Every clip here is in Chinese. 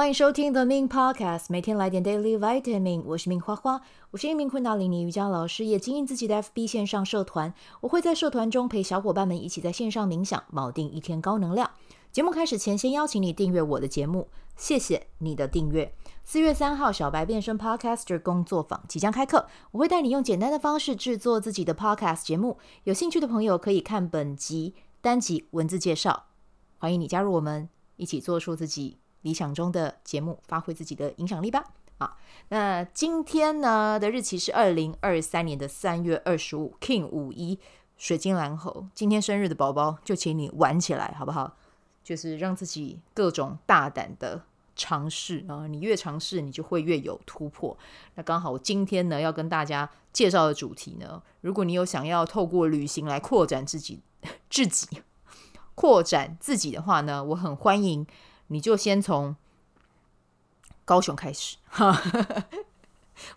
欢迎收听 The Ming Podcast，每天来点 Daily Vitamin。我是命花花，我是一名昆达里尼瑜伽老师，也经营自己的 FB 线上社团。我会在社团中陪小伙伴们一起在线上冥想，锚定一天高能量。节目开始前，先邀请你订阅我的节目，谢谢你的订阅。四月三号，小白变身 Podcaster 工作坊即将开课，我会带你用简单的方式制作自己的 Podcast 节目。有兴趣的朋友可以看本集单集文字介绍。欢迎你加入我们，一起做出自己理想中的节目，发挥自己的影响力吧！啊，那今天呢的日期是二零二三年的三月二十五，King 五一水晶蓝猴，今天生日的宝宝就请你玩起来，好不好？就是让自己各种大胆的尝试啊，你越尝试，你就会越有突破。那刚好我今天呢要跟大家介绍的主题呢，如果你有想要透过旅行来扩展自己、自己、扩展自己的话呢，我很欢迎。你就先从高雄开始，哈，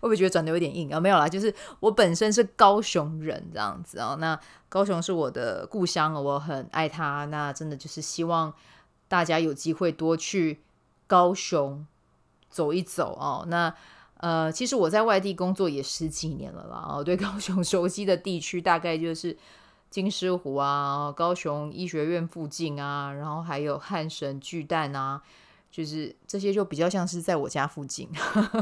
会不会觉得转得有点硬啊？没有啦，就是我本身是高雄人这样子啊。那高雄是我的故乡，我很爱它。那真的就是希望大家有机会多去高雄走一走哦。那呃，其实我在外地工作也十几年了啦。哦，对 高雄熟悉的地区大概就是。金狮湖啊，高雄医学院附近啊，然后还有汉神巨蛋啊，就是这些就比较像是在我家附近，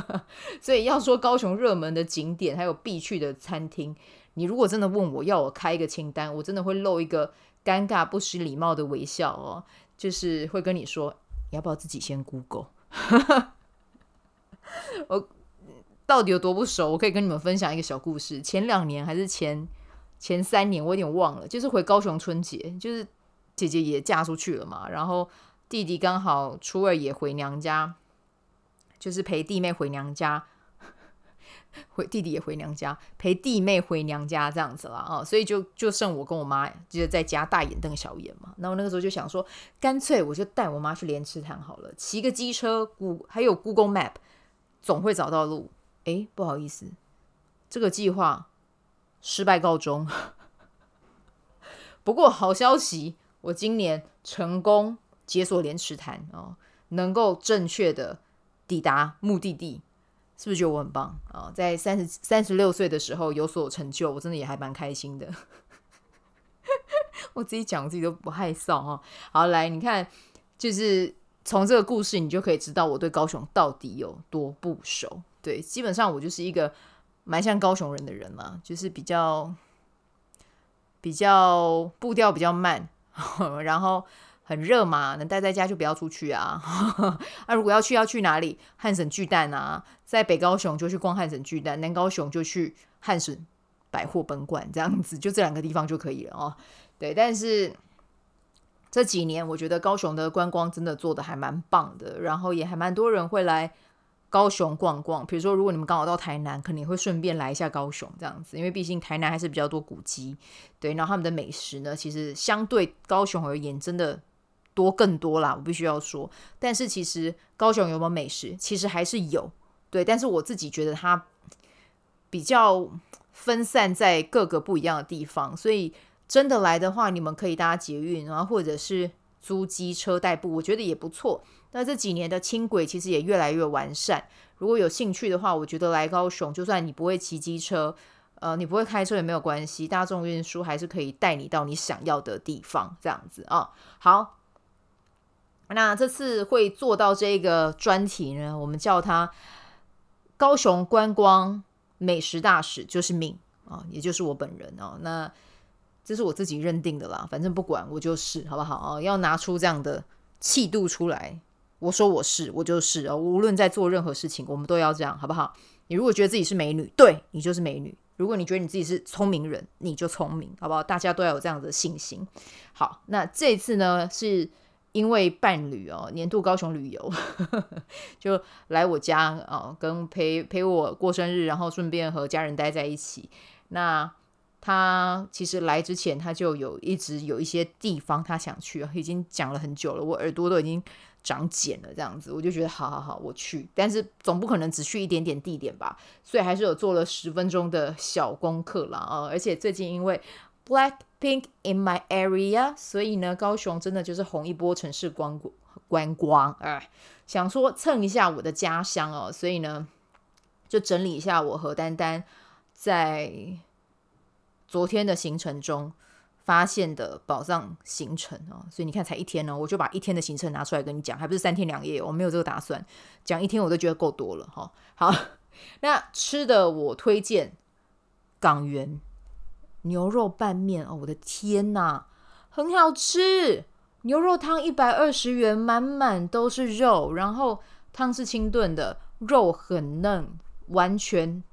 所以要说高雄热门的景点还有必去的餐厅，你如果真的问我要我开一个清单，我真的会露一个尴尬不失礼貌的微笑哦，就是会跟你说，你要不要自己先 Google？我到底有多不熟？我可以跟你们分享一个小故事，前两年还是前。前三年我有点忘了，就是回高雄春节，就是姐姐也嫁出去了嘛，然后弟弟刚好初二也回娘家，就是陪弟妹回娘家，回弟弟也回娘家，陪弟妹回娘家这样子啦。啊，所以就就剩我跟我妈就是在家大眼瞪小眼嘛。那我那个时候就想说，干脆我就带我妈去莲池潭好了，骑个机车，谷还有 Google Map，总会找到路。诶，不好意思，这个计划。失败告终。不过好消息，我今年成功解锁莲池潭哦，能够正确的抵达目的地，是不是觉得我很棒啊？哦，在三十三十六岁的时候有所成就，我真的也还蛮开心的。我自己讲，我自己都不害臊哈。好，来你看，就是从这个故事，你就可以知道我对高雄到底有多不熟。对，基本上我就是一个。蛮像高雄人的人嘛，就是比较比较步调比较慢，然后很热嘛，能待在家就不要出去啊。那、啊、如果要去，要去哪里？汉神巨蛋啊，在北高雄就去逛汉神巨蛋，南高雄就去汉神百货本馆，这样子就这两个地方就可以了哦。对，但是这几年我觉得高雄的观光真的做得还蛮棒的，然后也还蛮多人会来。高雄逛逛，比如说，如果你们刚好到台南，肯定会顺便来一下高雄这样子，因为毕竟台南还是比较多古迹，对。然后他们的美食呢，其实相对高雄而言，真的多更多啦，我必须要说。但是其实高雄有没有美食，其实还是有，对。但是我自己觉得它比较分散在各个不一样的地方，所以真的来的话，你们可以搭捷运，然后或者是租机车代步，我觉得也不错。那这几年的轻轨其实也越来越完善。如果有兴趣的话，我觉得来高雄，就算你不会骑机车，呃，你不会开车也没有关系，大众运输还是可以带你到你想要的地方，这样子啊、好，那这次会做到这个专题呢，我们叫它高雄观光美食大使，就是命啊、也就是我本人哦。那这是我自己认定的啦，反正不管我就是，好不好啊、要拿出这样的气度出来。我说我是，我就是哦。无论在做任何事情，我们都要这样，好不好？你如果觉得自己是美女，对，你就是美女；如果你觉得你自己是聪明人，你就聪明，好不好？大家都要有这样的信心。好，那这次呢，是因为伴侣哦，年度高雄旅游 就来我家哦，跟陪陪我过生日，然后顺便和家人待在一起。那他其实来之前，他就有一直有一些地方他想去，已经讲了很久了，我耳朵都已经。长茧了这样子，我就觉得好好好，我去。但是总不可能只去一点点地点吧，所以还是有做了十分钟的小功课啦。啊、而且最近因为 Blackpink in my area，所以呢，高雄真的就是红一波城市光观光，哎，想说蹭一下我的家乡哦，所以呢，就整理一下我和丹丹在昨天的行程中发现的宝藏行程哦，所以你看才一天呢，我就把一天的行程拿出来跟你讲，还不是三天两夜，我没有这个打算，讲一天我都觉得够多了哈。好，那吃的我推荐港元牛肉拌面哦，我的天呐，很好吃。牛肉汤一百二十元，满满都是肉，然后汤是清炖的，肉很嫩，完全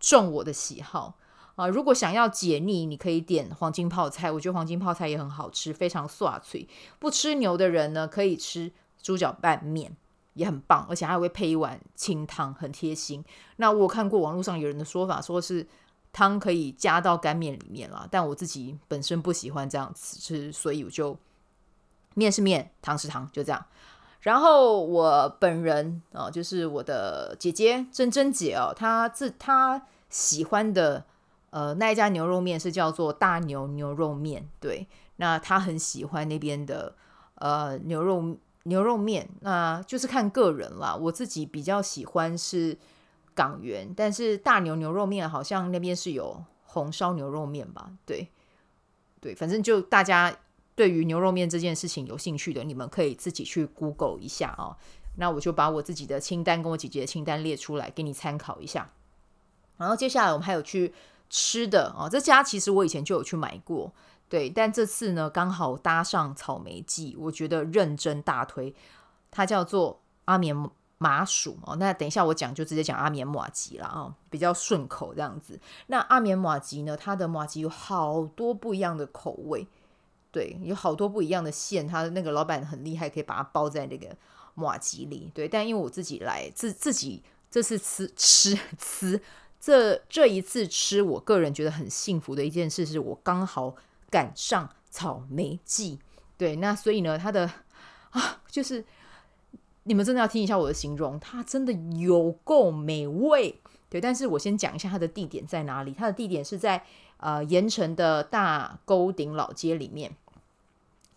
中我的喜好啊！如果想要解腻，你可以点黄金泡菜，我觉得黄金泡菜也很好吃，非常爽脆。不吃牛的人呢，可以吃猪脚拌面，也很棒，而且还会配一碗清汤，很贴心。那我看过网络上有人的说法，说是汤可以加到干面里面啦，但我自己本身不喜欢这样子吃，所以我就。面是面，汤是汤，就这样。然后我本人哦，就是我的姐姐珍珍姐哦，她自她喜欢的呃那一家牛肉面是叫做大牛牛肉面，对，那他很喜欢那边的呃牛肉牛肉面，那就是看个人啦。我自己比较喜欢是港元，但是大牛牛肉面好像那边是有红烧牛肉面吧？对，对，反正就大家。对于牛肉面这件事情有兴趣的，你们可以自己去 Google 一下哦。那我就把我自己的清单跟我姐姐的清单列出来给你参考一下。然后接下来我们还有去吃的哦，这家其实我以前就有去买过，对，但这次呢刚好搭上草莓季，我觉得认真大推。它叫做阿棉麻薯哦。那等一下我讲就直接讲阿棉麻吉了啊，比较顺口这样子。那阿棉麻吉呢，它的麻吉有好多不一样的口味。对，有好多不一样的馅，他那个老板很厉害，可以把它包在那个麻吉里。对，但因为我自己来自自己这次吃吃吃这这一次吃，我个人觉得很幸福的一件事，是我刚好赶上草莓季。对，那所以呢，它的啊，就是你们真的要听一下我的形容，它真的有够美味。对，但是我先讲一下它的地点在哪里。它的地点是在呃盐城的大沟顶老街里面。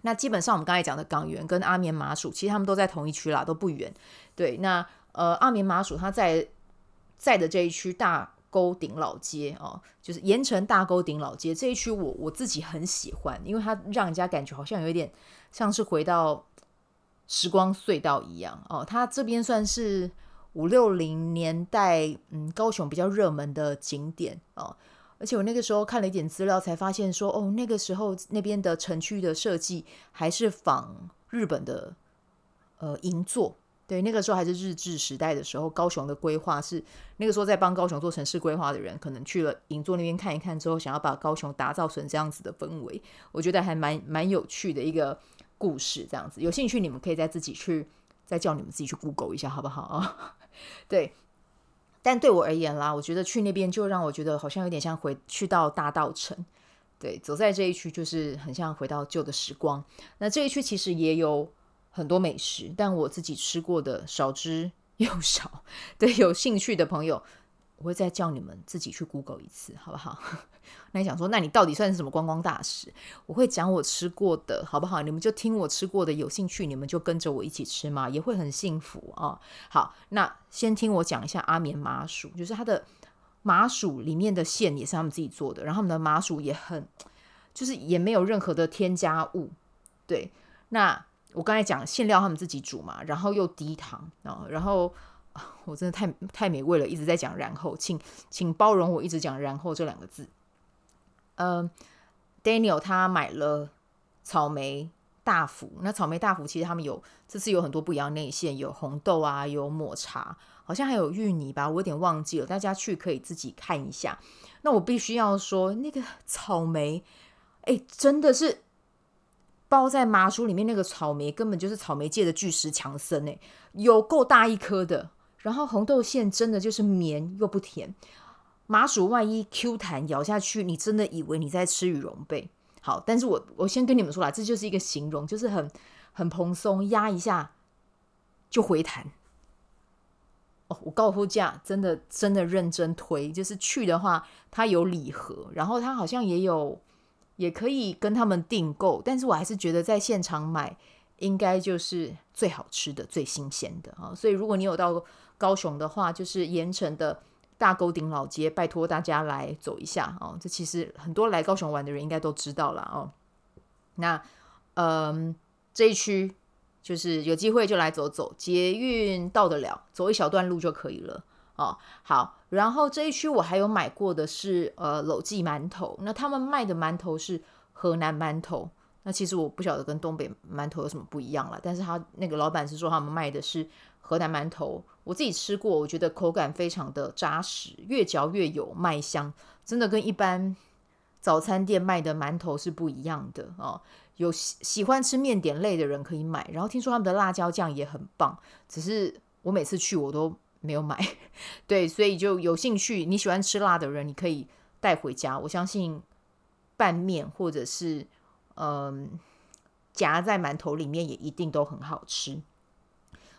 那基本上我们刚才讲的港园跟阿棉麻薯，其实他们都在同一区啦，都不远。对，那呃阿棉麻薯它在在的这一区大沟顶老街哦，就是盐城大沟顶老街这一区，我我自己很喜欢，因为它让人家感觉好像有一点像是回到时光隧道一样哦。它这边算是。五六零年代，嗯，高雄比较热门的景点哦，而且我那个时候看了一点资料，才发现说，哦，那个时候那边的城区的设计还是仿日本的，呃，银座。对，那个时候还是日治时代的时候，高雄的规划是那个时候在帮高雄做城市规划的人，可能去了银座那边看一看之后，想要把高雄打造成这样子的氛围，我觉得还蛮蛮有趣的一个故事。这样子，有兴趣你们可以再自己去。再叫你们自己去 Google 一下，好不好啊？对，但对我而言啦，我觉得去那边就让我觉得好像有点像回去到大稻城。对，走在这一区就是很像回到旧的时光。那这一区其实也有很多美食，但我自己吃过的少之又少。对，有兴趣的朋友，我会再叫你们自己去 Google 一次，好不好？那你想说，那你到底算是什么观光大使？我会讲我吃过的，好不好？你们就听我吃过的，有兴趣你们就跟着我一起吃嘛，也会很幸福啊。好，那先听我讲一下阿棉麻薯，就是它的麻薯里面的馅也是他们自己做的，然后他们的麻薯也很，就是也没有任何的添加物。对，那我刚才讲馅料他们自己煮嘛，然后又低糖啊，然后。我真的太太美味了，一直在讲，然后请请包容我一直讲然后这两个字。呃，Daniel 他买了草莓大福，那草莓大福其实他们有这次有很多不一样内馅，有红豆啊，有抹茶，好像还有芋泥吧，我有点忘记了，大家去可以自己看一下。那我必须要说，那个草莓，哎，真的是包在麻薯里面，那个草莓根本就是草莓界的巨石强森哎，有够大一颗的。然后红豆馅真的就是绵又不甜，麻薯外衣 Q 弹，咬下去你真的以为你在吃羽绒被。好，但是我我先跟你们说啦，这就是一个形容，就是很很蓬松，压一下就回弹。哦，我高货价真的真的认真推，就是去的话，它有礼盒，然后它好像也有也可以跟他们订购，但是我还是觉得在现场买。应该就是最好吃的、最新鲜的啊。所以如果你有到高雄的话，就是盐城的大沟顶老街，拜托大家来走一下哦。这其实很多来高雄玩的人应该都知道了哦。那嗯，这一区就是有机会就来走走，捷运到得了，走一小段路就可以了。哦，好，然后这一区我还有买过的是呃卤记馒头，那他们卖的馒头是河南馒头，那其实我不晓得跟东北馒头有什么不一样了，但是他那个老板是说他们卖的是河南馒头，我自己吃过，我觉得口感非常的扎实，越嚼越有麦香，真的跟一般早餐店卖的馒头是不一样的哦。有喜喜欢吃面点类的人可以买，然后听说他们的辣椒酱也很棒，只是我每次去我都。没有买，对，所以就有兴趣，你喜欢吃辣的人，你可以带回家。我相信拌面或者是嗯夹在馒头里面也一定都很好吃。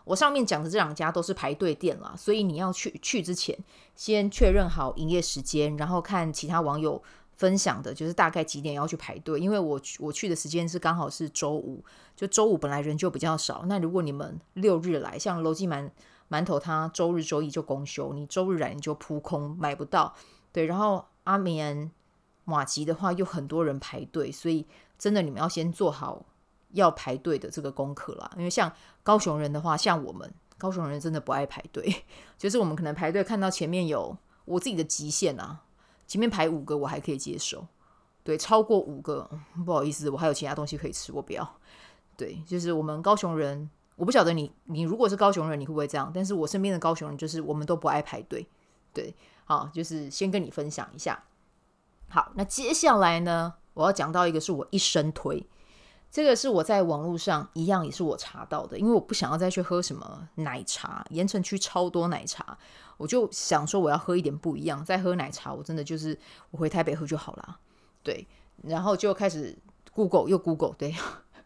我上面讲的这两家都是排队店啦，所以你要去去之前先确认好营业时间，然后看其他网友分享的，就是大概几点要去排队。因为我我去的时间是刚好是周五，就周五本来人就比较少。那如果你们六日来，像楼记满馒头它周日周一就公休，你周日来你就扑空买不到。对，然后阿棉马吉的话又很多人排队，所以真的你们要先做好要排队的这个功课啦。因为像高雄人的话，像我们高雄人真的不爱排队，就是我们可能排队看到前面有我自己的极限啊，前面排五个我还可以接受，对，超过五个不好意思，我还有其他东西可以吃，我不要。对，就是我们高雄人。我不晓得你，你如果是高雄人，你会不会这样？但是我身边的高雄人就是我们都不爱排队，对，好，就是先跟你分享一下。好，那接下来呢，我要讲到一个是我一生推，这个是我在网络上一样也是我查到的，因为我不想要再去喝什么奶茶，盐城区超多奶茶，我就想说我要喝一点不一样，再喝奶茶我真的就是我回台北喝就好了，对，然后就开始 Google 又 Google，对，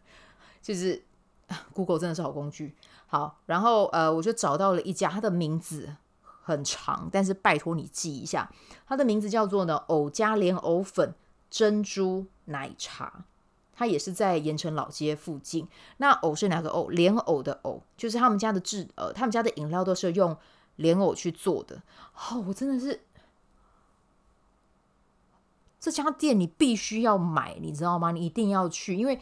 就是。Google 真的是好工具，好，然后呃，我就找到了一家，它的名字很长，但是拜托你记一下，它的名字叫做呢藕加莲藕粉珍珠奶茶，它也是在盐城老街附近。那藕是哪个藕？莲藕的藕，就是他们家的制呃，他们家的饮料都是用莲藕去做的。哦，我真的是这家店你必须要买，你知道吗？你一定要去，因为。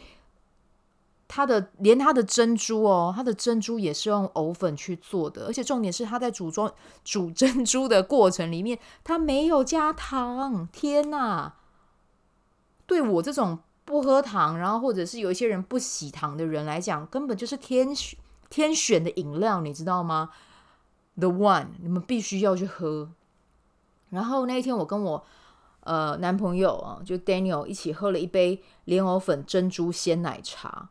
它的连它的珍珠哦，它的珍珠也是用藕粉去做的，而且重点是它在煮装煮珍珠的过程里面，它没有加糖。天哪！对我这种不喝糖，然后或者是有一些人不喜糖的人来讲，根本就是天选天选的饮料，你知道吗？The one，你们必须要去喝。然后那一天我跟我呃男朋友啊，就 Daniel 一起喝了一杯莲藕粉珍珠鲜奶茶。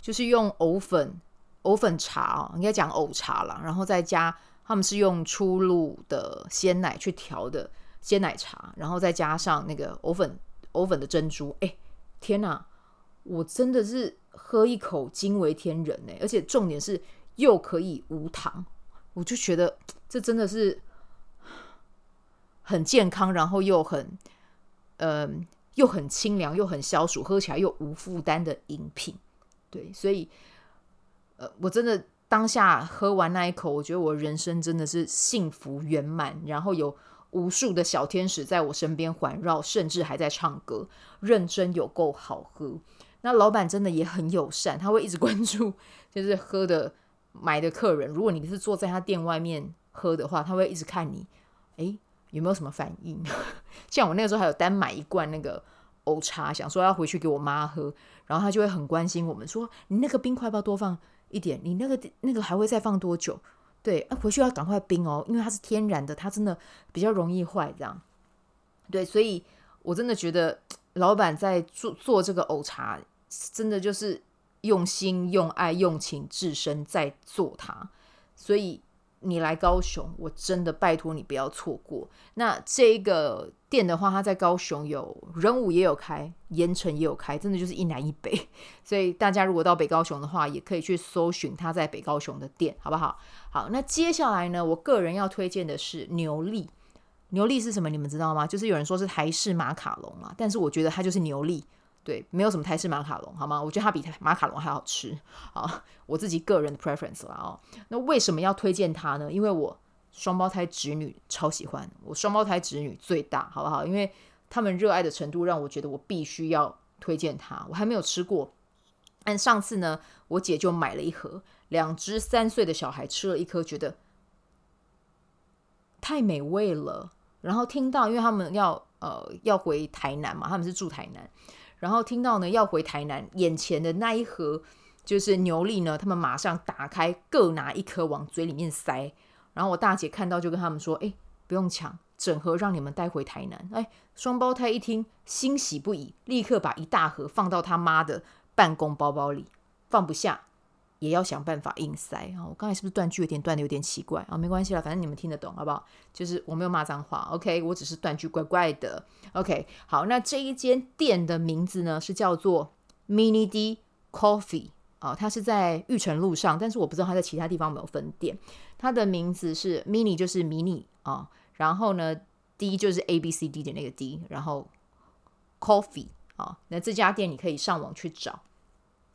就是用藕粉、藕粉茶哦，应该讲藕茶啦，然后再加他们是用初露的鲜奶去调的鲜奶茶，然后再加上那个藕粉、藕粉的珍珠。哎，天哪！我真的是喝一口惊为天人呢，而且重点是又可以无糖，我就觉得这真的是很健康，然后又很嗯、又很清凉，又很消暑，喝起来又无负担的饮品。对，所以，呃，我真的当下喝完那一口，我觉得我人生真的是幸福圆满，然后有无数的小天使在我身边环绕，甚至还在唱歌，认真有够好喝。那老板真的也很友善，他会一直关注，就是喝的买的客人。如果你是坐在他店外面喝的话，他会一直看你，诶，有没有什么反应？像我那个时候还有单买一罐那个。藕茶，想说要回去给我妈喝，然后他就会很关心我们，说你那个冰块要不要多放一点？你那个那个还会再放多久？对，啊，回去要赶快冰哦，因为它是天然的，它真的比较容易坏。这样，对，所以我真的觉得老板在做做这个藕茶，真的就是用心、用爱、用情至深在做它，所以。你来高雄，我真的拜托你不要错过。那这一个店的话，它在高雄有仁武也有开，盐城也有开，真的就是一南一北。所以大家如果到北高雄的话，也可以去搜寻它在北高雄的店，好不好？好，那接下来呢，我个人要推荐的是牛力。牛力是什么？你们知道吗？就是有人说是台式马卡龙嘛，但是我觉得它就是牛力，对，没有什么台式马卡龙，好吗？我觉得它比马卡龙还好吃啊，我自己个人的 preference 啦哦。那为什么要推荐它呢？因为我双胞胎侄女超喜欢，我双胞胎侄女最大，好不好？因为他们热爱的程度让我觉得我必须要推荐它。我还没有吃过，但上次呢，我姐就买了一盒，两只三岁的小孩吃了一颗，觉得太美味了。然后听到，因为他们要呃要回台南嘛，他们是住台南。然后听到呢，要回台南，眼前的那一盒就是牛粒呢，他们马上打开，各拿一颗往嘴里面塞。然后我大姐看到就跟他们说：“哎，不用抢，整盒让你们带回台南。”哎，双胞胎一听欣喜不已，立刻把一大盒放到他妈的办公包包里，放不下。也要想办法硬塞啊！我刚才是不是断句有点断的有点奇怪啊？没关系啦，反正你们听得懂好不好？就是我没有骂脏话，OK？我只是断句怪怪的，OK？好，那这一间店的名字呢是叫做 Mini D Coffee 啊，它是在玉成路上，但是我不知道它在其他地方有没有分店。它的名字是 Mini，就是迷你啊，然后呢 D 就是 A B C D 的那个 D，然后 Coffee 啊，那这家店你可以上网去找。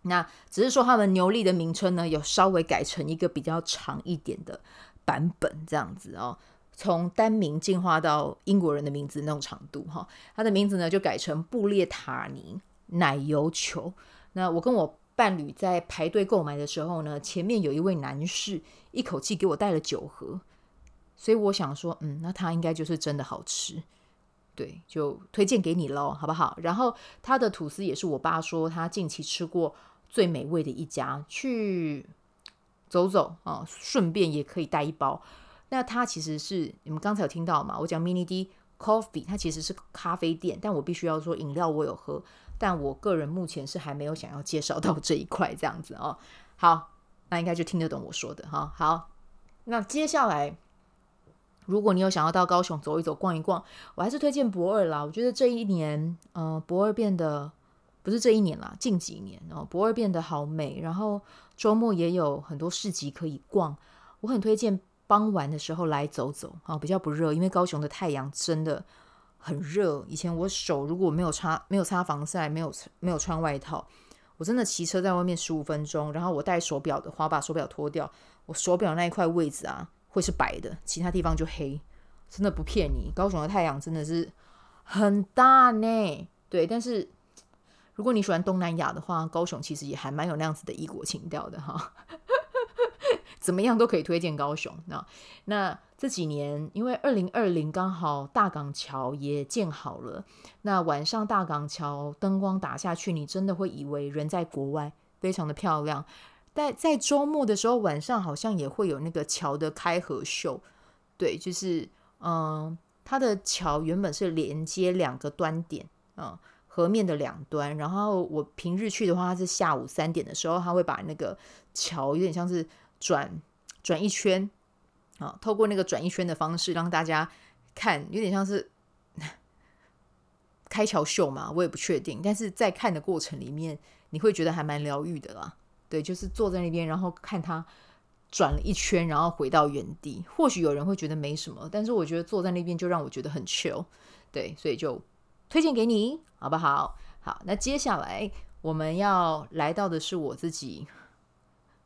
那只是说，他们牛力的名称呢，有稍微改成一个比较长一点的版本，这样子哦，从单名进化到英国人的名字那种长度哈、哦。他的名字呢就改成布列塔尼奶油球。那我跟我伴侣在排队购买的时候呢，前面有一位男士一口气给我带了九盒，所以我想说，嗯，那他应该就是真的好吃，对，就推荐给你喽，好不好？然后他的吐司也是我爸说他近期吃过。最美味的一家，去走走啊，顺便也可以带一包。那它其实是你们刚才有听到嘛？我讲 Mini D Coffee，它其实是咖啡店，但我必须要说饮料我有喝，但我个人目前是还没有想要介绍到这一块这样子哦。好，那应该就听得懂我说的哈。好，那接下来如果你有想要到高雄走一走、逛一逛，我还是推荐博二啦。我觉得这一年，嗯、呃，驳二变得。不是这一年啦，近几年哦，驳二变得好美，然后周末也有很多市集可以逛。我很推荐傍晚的时候来走走啊，比较不热，因为高雄的太阳真的很热。以前我手如果没有擦没有擦防晒，没有没有穿外套，我真的骑车在外面十五分钟，然后我戴手表的话，把手表脱掉，我手表那一块位置啊会是白的，其他地方就黑，真的不骗你。高雄的太阳真的是很大呢，对，但是。如果你喜欢东南亚的话，高雄其实也还蛮有那样子的异国情调的哈。怎么样都可以推荐高雄。那那这几年，因为二零二零刚好大港桥也建好了，那晚上大港桥灯光打下去，你真的会以为人在国外，非常的漂亮。但在周末的时候，晚上好像也会有那个桥的开合秀。对，就是嗯，它的桥原本是连接两个端点，嗯。河面的两端，然后我平日去的话，它是下午三点的时候，他会把那个桥有点像是转转一圈啊，透过那个转一圈的方式让大家看，有点像是 开桥秀嘛，我也不确定。但是在看的过程里面，你会觉得还蛮疗愈的啦。对，就是坐在那边，然后看它转了一圈，然后回到原地。或许有人会觉得没什么，但是我觉得坐在那边就让我觉得很 chill。对，所以就。推荐给你，好不好？好，那接下来我们要来到的是我自己，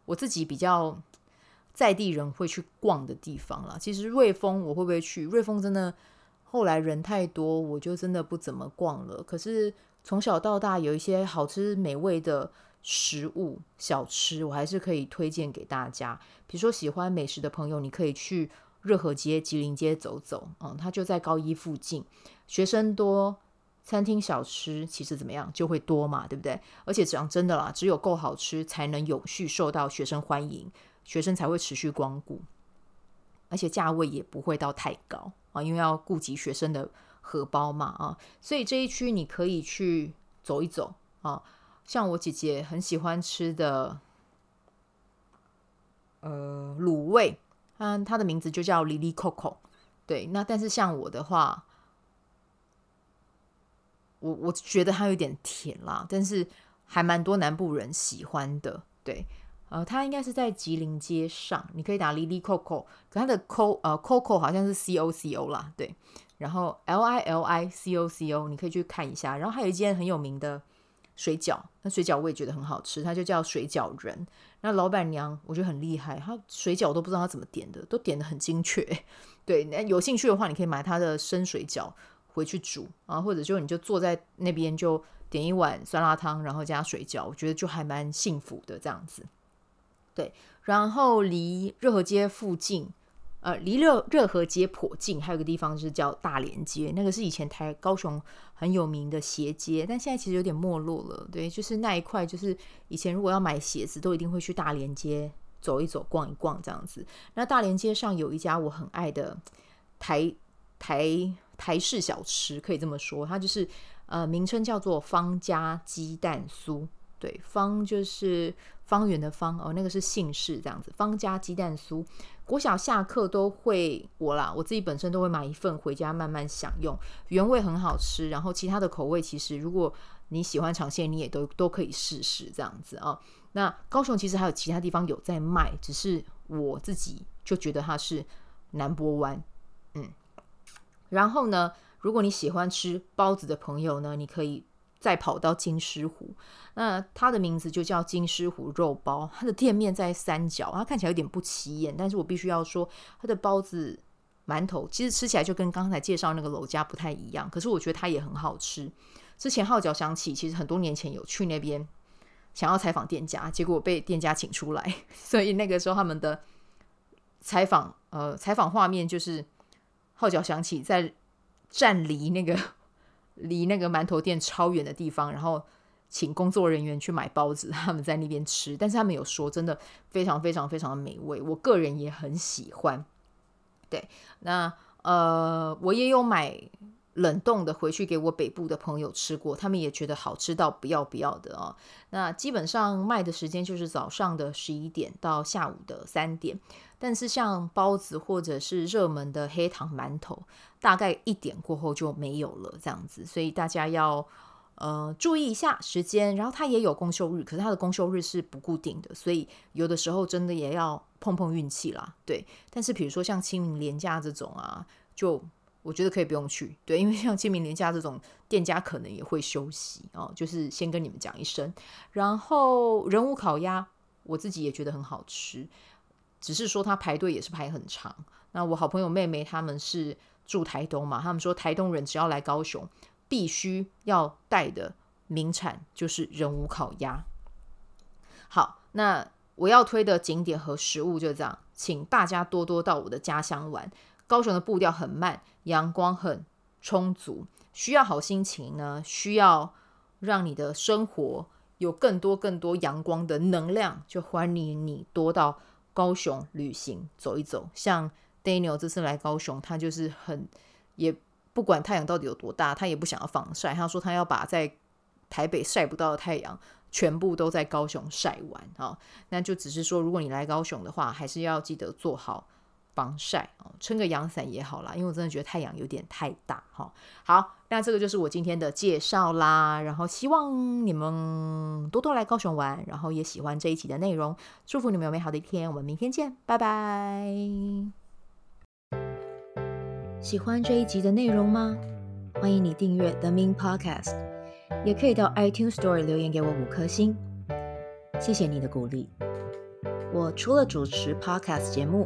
我自己比较在地人会去逛的地方了。其实瑞丰我会不会去？瑞丰真的后来人太多，我就真的不怎么逛了。可是从小到大有一些好吃美味的食物小吃，我还是可以推荐给大家。比如说喜欢美食的朋友，你可以去热河街、吉林街走走，嗯，它就在高一附近，学生多。餐厅小吃其实怎么样就会多嘛，对不对？而且讲真的啦，只有够好吃，才能永续受到学生欢迎，学生才会持续光顾，而且价位也不会到太高啊，因为要顾及学生的荷包嘛啊，所以这一区你可以去走一走啊。像我姐姐很喜欢吃的，呃，卤味，嗯，它的名字就叫 Lily Coco，对，那但是像我的话。我我觉得它有点甜啦，但是还蛮多南部人喜欢的。对，呃，它应该是在吉林街上，你可以打 Lili Coco，可它的 Co 呃 Coco 好像是 C O C O 啦，对，然后 L I L I C O C O，你可以去看一下。然后还有一间很有名的水饺，那水饺我也觉得很好吃，它就叫水饺人。那老板娘我觉得很厉害，她水饺都不知道她怎么点的，都点得很精确。对，那有兴趣的话，你可以买她的生水饺回去煮啊，或者就你就坐在那边就点一碗酸辣汤，然后加水饺，我觉得就还蛮幸福的这样子。对，然后离热河街附近。呃，离热热河街颇近，还有个地方是叫大连街，那个是以前台高雄很有名的鞋街，但现在其实有点没落了。对，就是那一块，就是以前如果要买鞋子，都一定会去大连街走一走、逛一逛这样子。那大连街上有一家我很爱的台台台式小吃，可以这么说，它就是呃，名称叫做方家鸡蛋酥。对，方就是方圆的方哦，那个是姓氏这样子。方家鸡蛋酥，国小下课都会我啦，我自己本身都会买一份回家慢慢享用，原味很好吃。然后其他的口味，其实如果你喜欢尝鲜，你也都都可以试试这样子啊、哦。那高雄其实还有其他地方有在卖，只是我自己就觉得它是南波湾。嗯，然后呢，如果你喜欢吃包子的朋友呢，你可以。再跑到金狮湖，那它的名字就叫金狮湖肉包。它的店面在三角，它看起来有点不起眼，但是我必须要说，它的包子、馒头其实吃起来就跟刚才介绍那个楼家不太一样，可是我觉得它也很好吃。之前号角响起，其实很多年前有去那边想要采访店家，结果被店家请出来，所以那个时候他们的采访呃采访画面就是号角响起，在站离那个。离那个馒头店超远的地方，然后请工作人员去买包子，他们在那边吃。但是他们有说，真的非常非常非常的美味，我个人也很喜欢。对，那呃，我也有买冷冻的回去给我北部的朋友吃过，他们也觉得好吃到不要不要的哦。那基本上卖的时间就是早上的十一点到下午的三点。但是像包子或者是热门的黑糖馒头，大概一点过后就没有了，这样子，所以大家要呃注意一下时间。然后它也有公休日，可是它的公休日是不固定的，所以有的时候真的也要碰碰运气啦。对，但是比如说像清明连假这种啊，就我觉得可以不用去，对，因为像清明年假这种店家可能也会休息哦，就是先跟你们讲一声。然后仁武烤鸭，我自己也觉得很好吃。只是说他排队也是排很长。那我好朋友妹妹他们是住台东嘛，他们说台东人只要来高雄，必须要带的名产就是仁武烤鸭。好，那我要推的景点和食物就这样，请大家多多到我的家乡玩。高雄的步调很慢，阳光很充足，需要好心情呢，需要让你的生活有更多更多阳光的能量，就欢迎你多到。高雄旅行走一走，像 Daniel 这次来高雄，他就是很也不管太阳到底有多大，他也不想要防晒。他说他要把在台北晒不到的太阳全部都在高雄晒完啊。那就只是说，如果你来高雄的话，还是要记得做好。防晒哦，撑个阳伞也好啦，因为我真的觉得太阳有点太大哈。好，那这个就是我今天的介绍啦。然后希望你们多多来高雄玩，然后也喜欢这一集的内容。祝福你们有美好的一天，我们明天见，拜拜。喜欢这一集的内容吗？欢迎你订阅 The Min Podcast，也可以到 iTunes Store 留言给我五颗星，谢谢你的鼓励。我除了主持 Podcast 节目。